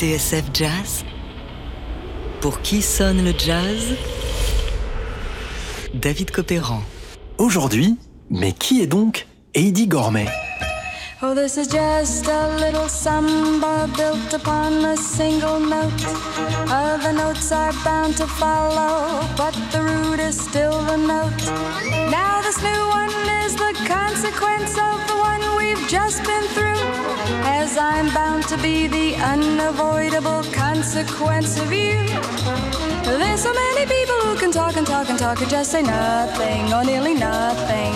TSF Jazz. Pour qui sonne le jazz? David Copéran. Aujourd'hui, mais qui est donc Eddie Gourmet Oh, this is just a little samba built upon a single note. Other notes are bound to follow, but the root is still the note. Now, this new one is the consequence of the one we've just been through. As I'm bound to be the unavoidable consequence of you. There's so many people who can talk and talk and talk and just say nothing or nearly nothing.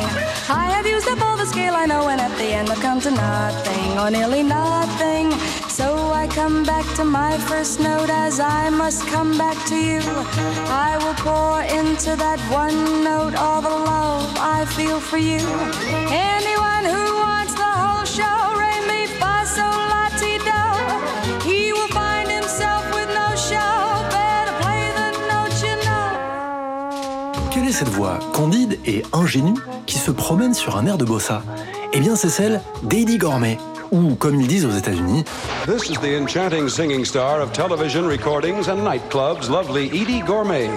I have used up all the scale I know, I've come to nothing or nearly nothing. So I come back to my first note as I must come back to you. I will pour into that one note all the love I feel for you. Anyone who wants the whole show, re mi fa sol la ti do, he will find himself with no show. Better play the note you know. Quelle est cette voix candide et ingénue qui se promène sur un air de bossa? Eh bien, c'est celle d'Eddie Gourmet, ou comme ils disent aux États-Unis, This is the enchanting singing star of television recordings and nightclubs, lovely Edie Gourmet.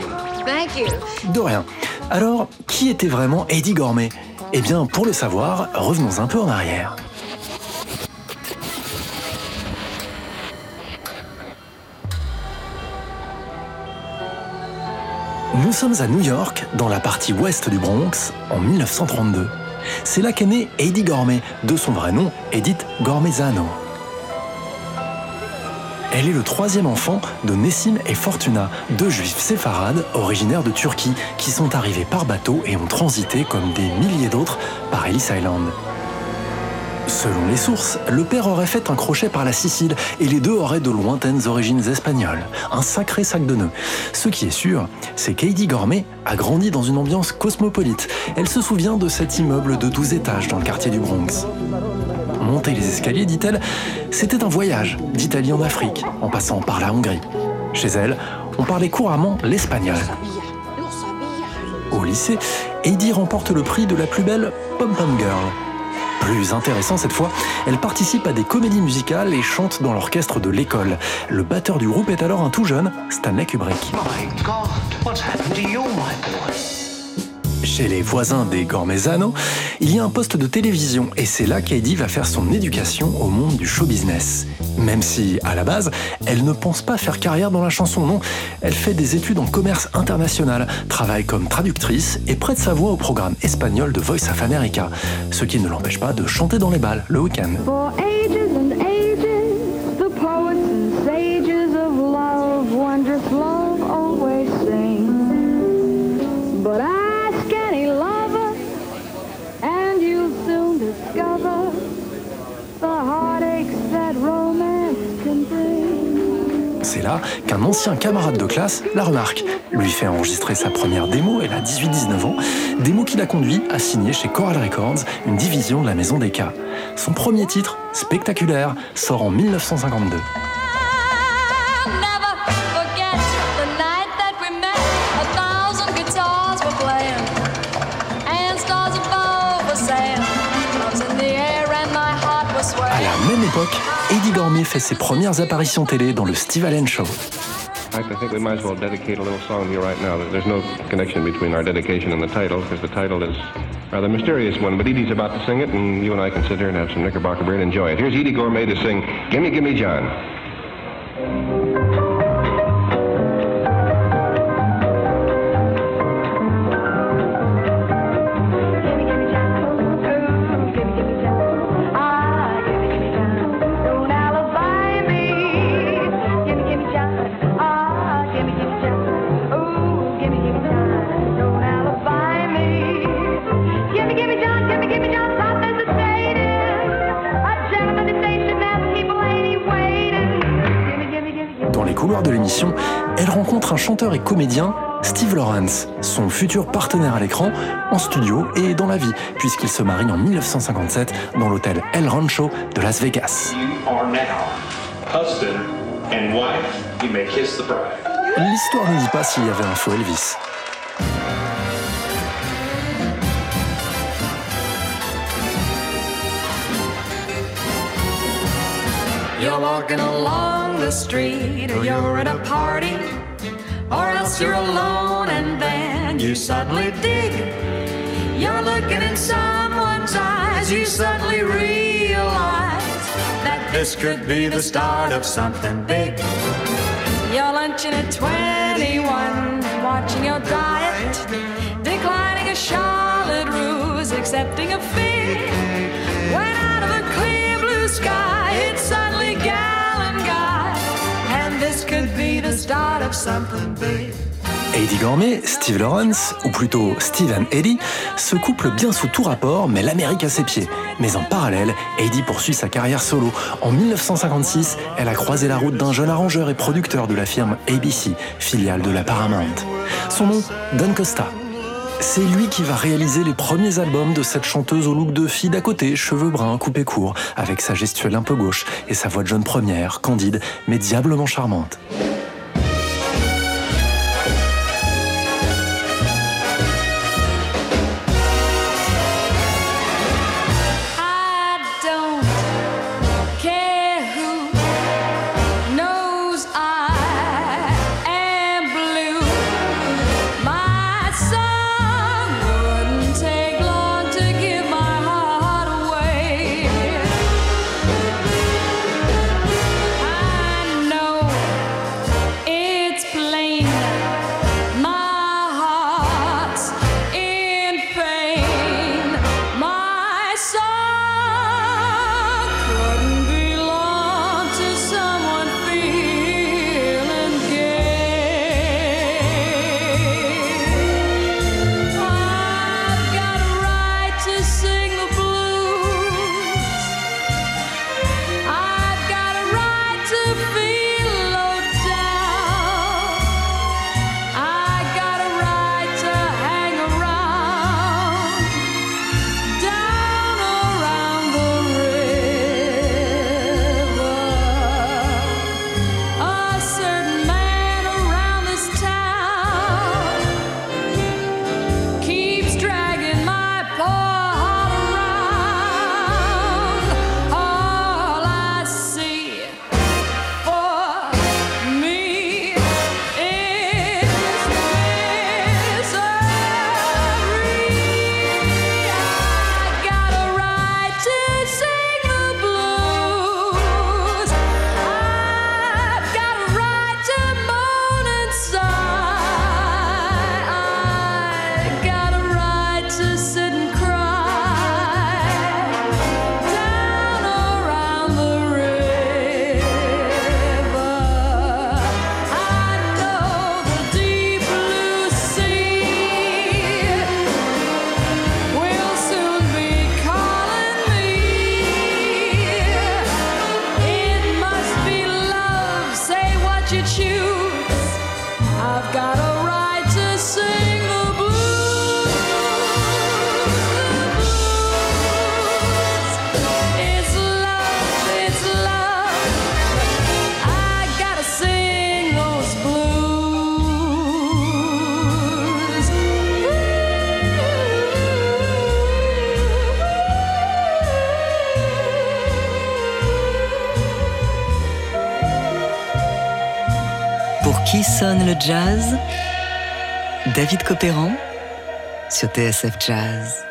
Thank you. de rien. Alors, qui était vraiment Eddie Gourmet Eh bien, pour le savoir, revenons un peu en arrière. Nous sommes à New York, dans la partie ouest du Bronx, en 1932. C'est là qu'est né Eddie Gourmet, de son vrai nom, Edith Gormezano. Elle est le troisième enfant de Nessim et Fortuna, deux juifs séfarades originaires de Turquie qui sont arrivés par bateau et ont transité comme des milliers d'autres par Ellis Island. Selon les sources, le père aurait fait un crochet par la Sicile et les deux auraient de lointaines origines espagnoles. Un sacré sac de nœuds. Ce qui est sûr, c'est qu'Heidi Gourmet a grandi dans une ambiance cosmopolite. Elle se souvient de cet immeuble de 12 étages dans le quartier du Bronx. Monter les escaliers, dit-elle, c'était un voyage d'Italie en Afrique, en passant par la Hongrie. Chez elle, on parlait couramment l'espagnol. Au lycée, Heidi remporte le prix de la plus belle pom-pom girl. Plus intéressant cette fois, elle participe à des comédies musicales et chante dans l'orchestre de l'école. Le batteur du groupe est alors un tout jeune Stanley Kubrick. My God, what's happened to you, my boy? Chez les voisins des Gormezano, il y a un poste de télévision et c'est là qu'Heidi va faire son éducation au monde du show business. Même si, à la base, elle ne pense pas faire carrière dans la chanson, non. Elle fait des études en commerce international, travaille comme traductrice et prête sa voix au programme espagnol de Voice of America, ce qui ne l'empêche pas de chanter dans les balles le week-end. C'est là qu'un ancien camarade de classe la remarque, lui fait enregistrer sa première démo, elle a 18-19 ans, démo qui l'a conduit à signer chez Coral Records, une division de la maison des cas. Son premier titre, spectaculaire, sort en 1952. Swaying. la même époque, Eddie Gourmet fait ses premières apparitions télé dans le Steve Allen Show. Rather mysterious one. But Edie's about to sing it, and you and I can sit here and have some Knickerbocker beer and enjoy it. Here's Edie Gourmet to sing Gimme Gimme John. De l'émission, elle rencontre un chanteur et comédien Steve Lawrence, son futur partenaire à l'écran, en studio et dans la vie, puisqu'il se marie en 1957 dans l'hôtel El Rancho de Las Vegas. L'histoire ne dit pas s'il y avait un faux Elvis. You're walking along the street, or you're at a party, or else you're alone, and then you suddenly dig. You're looking in someone's eyes, you suddenly realize that this could be the start of something big. You're lunching at 21, watching your diet, declining a Charlotte ruse, accepting a fee. When out of a clear blue sky, start. Eddie Gourmet, Steve Lawrence, ou plutôt Steve and Eddie, se couplent bien sous tout rapport, mais l'Amérique à ses pieds. Mais en parallèle, Eddie poursuit sa carrière solo. En 1956, elle a croisé la route d'un jeune arrangeur et producteur de la firme ABC, filiale de la Paramount. Son nom, Don Costa. C'est lui qui va réaliser les premiers albums de cette chanteuse au look de fille d'à côté, cheveux bruns, coupés courts, avec sa gestuelle un peu gauche et sa voix de jeune première, candide, mais diablement charmante. Le jazz David Copéran sur TSF Jazz.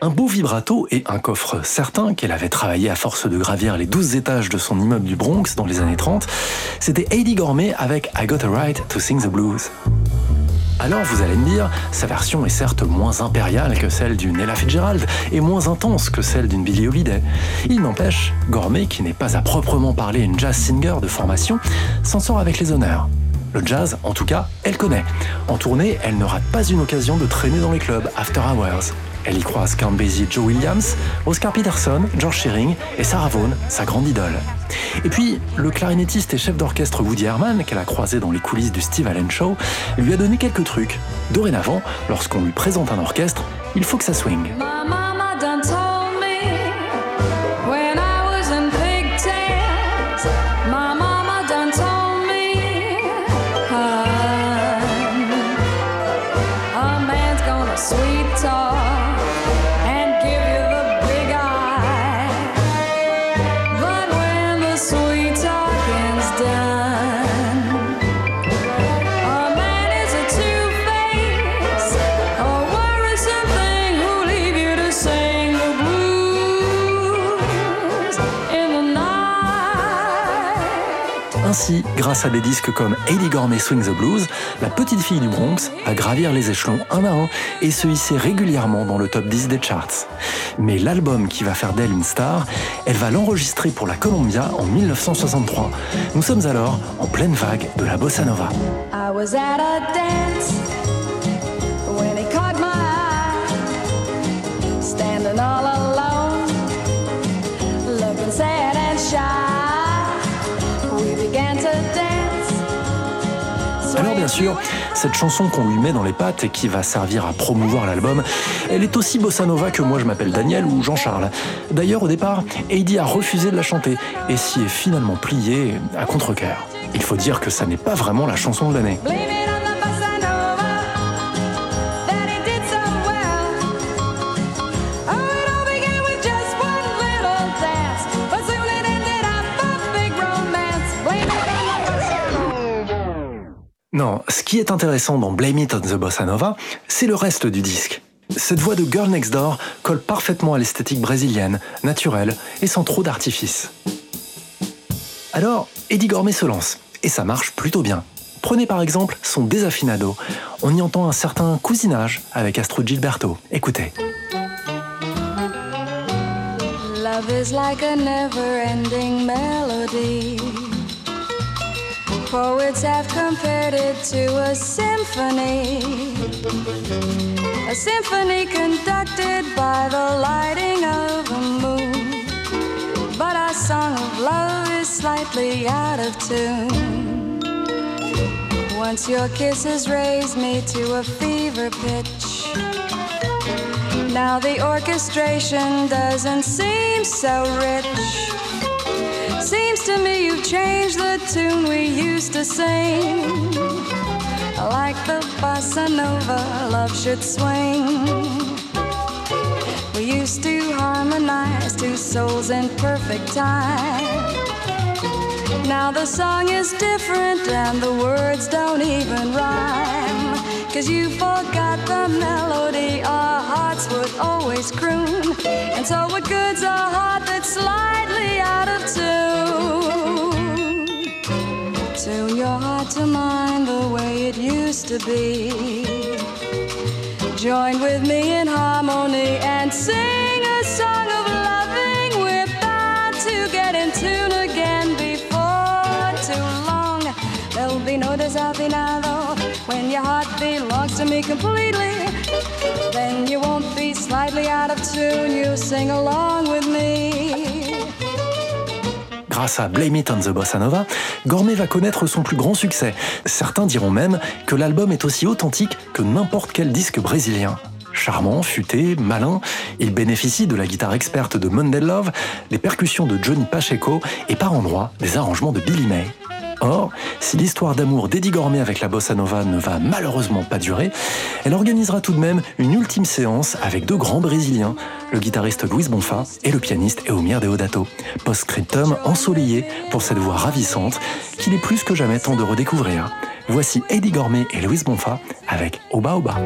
Un beau vibrato et un coffre certain qu'elle avait travaillé à force de gravir les 12 étages de son immeuble du Bronx dans les années 30, c'était Eddie Gourmet avec I Got a Right to Sing the Blues. Alors vous allez me dire, sa version est certes moins impériale que celle d'une Ella Fitzgerald et moins intense que celle d'une Billie Holiday. Il n'empêche, Gourmet, qui n'est pas à proprement parler une jazz singer de formation, s'en sort avec les honneurs. Le jazz, en tout cas, elle connaît. En tournée, elle ne rate pas une occasion de traîner dans les clubs after hours. Elle y croise Count Basie, Joe Williams, Oscar Peterson, George Shearing et Sarah Vaughan, sa grande idole. Et puis, le clarinettiste et chef d'orchestre Woody Herman, qu'elle a croisé dans les coulisses du Steve Allen Show, lui a donné quelques trucs. Dorénavant, lorsqu'on lui présente un orchestre, il faut que ça swing. we talk. Grâce à des disques comme Eddie Gormé Swing the Blues, la petite fille du Bronx va gravir les échelons un à un et se hisser régulièrement dans le top 10 des charts. Mais l'album qui va faire d'elle une star, elle va l'enregistrer pour la Columbia en 1963. Nous sommes alors en pleine vague de la bossa nova. Cette chanson qu'on lui met dans les pattes et qui va servir à promouvoir l'album, elle est aussi bossa nova que moi je m'appelle Daniel ou Jean-Charles. D'ailleurs au départ, Heidi a refusé de la chanter et s'y est finalement pliée à contre-cœur. Il faut dire que ça n'est pas vraiment la chanson de l'année. Non, ce qui est intéressant dans Blame It on the Bossa Nova, c'est le reste du disque. Cette voix de Girl Next Door colle parfaitement à l'esthétique brésilienne, naturelle et sans trop d'artifice. Alors, Eddie Gormé se lance, et ça marche plutôt bien. Prenez par exemple son Desafinado. On y entend un certain cousinage avec Astro Gilberto. Écoutez. Poets have compared it to a symphony. A symphony conducted by the lighting of a moon. But our song of love is slightly out of tune. Once your kisses raised me to a fever pitch. Now the orchestration doesn't seem so rich. Seems to me you've changed the tune we used to sing. Like the bossa nova, love should swing. We used to harmonize two souls in perfect time. Now the song is different and the words don't even rhyme. Cause you forgot the melody our hearts would always croon. And so what good's a heart that's slightly out of tune? Tune your heart to mine the way it used to be. Join with me in harmony and sing a song of loving. We're bound to get in tune again before too long. There'll be no desafinado completely. Then you won't be slightly out of tune. You sing along with me. Grâce à Blame It on the Bossa Nova, Gourmet va connaître son plus grand succès. Certains diront même que l'album est aussi authentique que n'importe quel disque brésilien. Charmant, futé, malin, il bénéficie de la guitare experte de Monday Love, des percussions de Johnny Pacheco et par endroits des arrangements de Billy May. Or, si l'histoire d'amour d'Eddie Gourmet avec la bossa nova ne va malheureusement pas durer, elle organisera tout de même une ultime séance avec deux grands Brésiliens, le guitariste Luis Bonfa et le pianiste Eumir Deodato. Post-scriptum ensoleillé pour cette voix ravissante qu'il est plus que jamais temps de redécouvrir. Voici Eddie Gourmet et Luis Bonfa avec Oba Oba.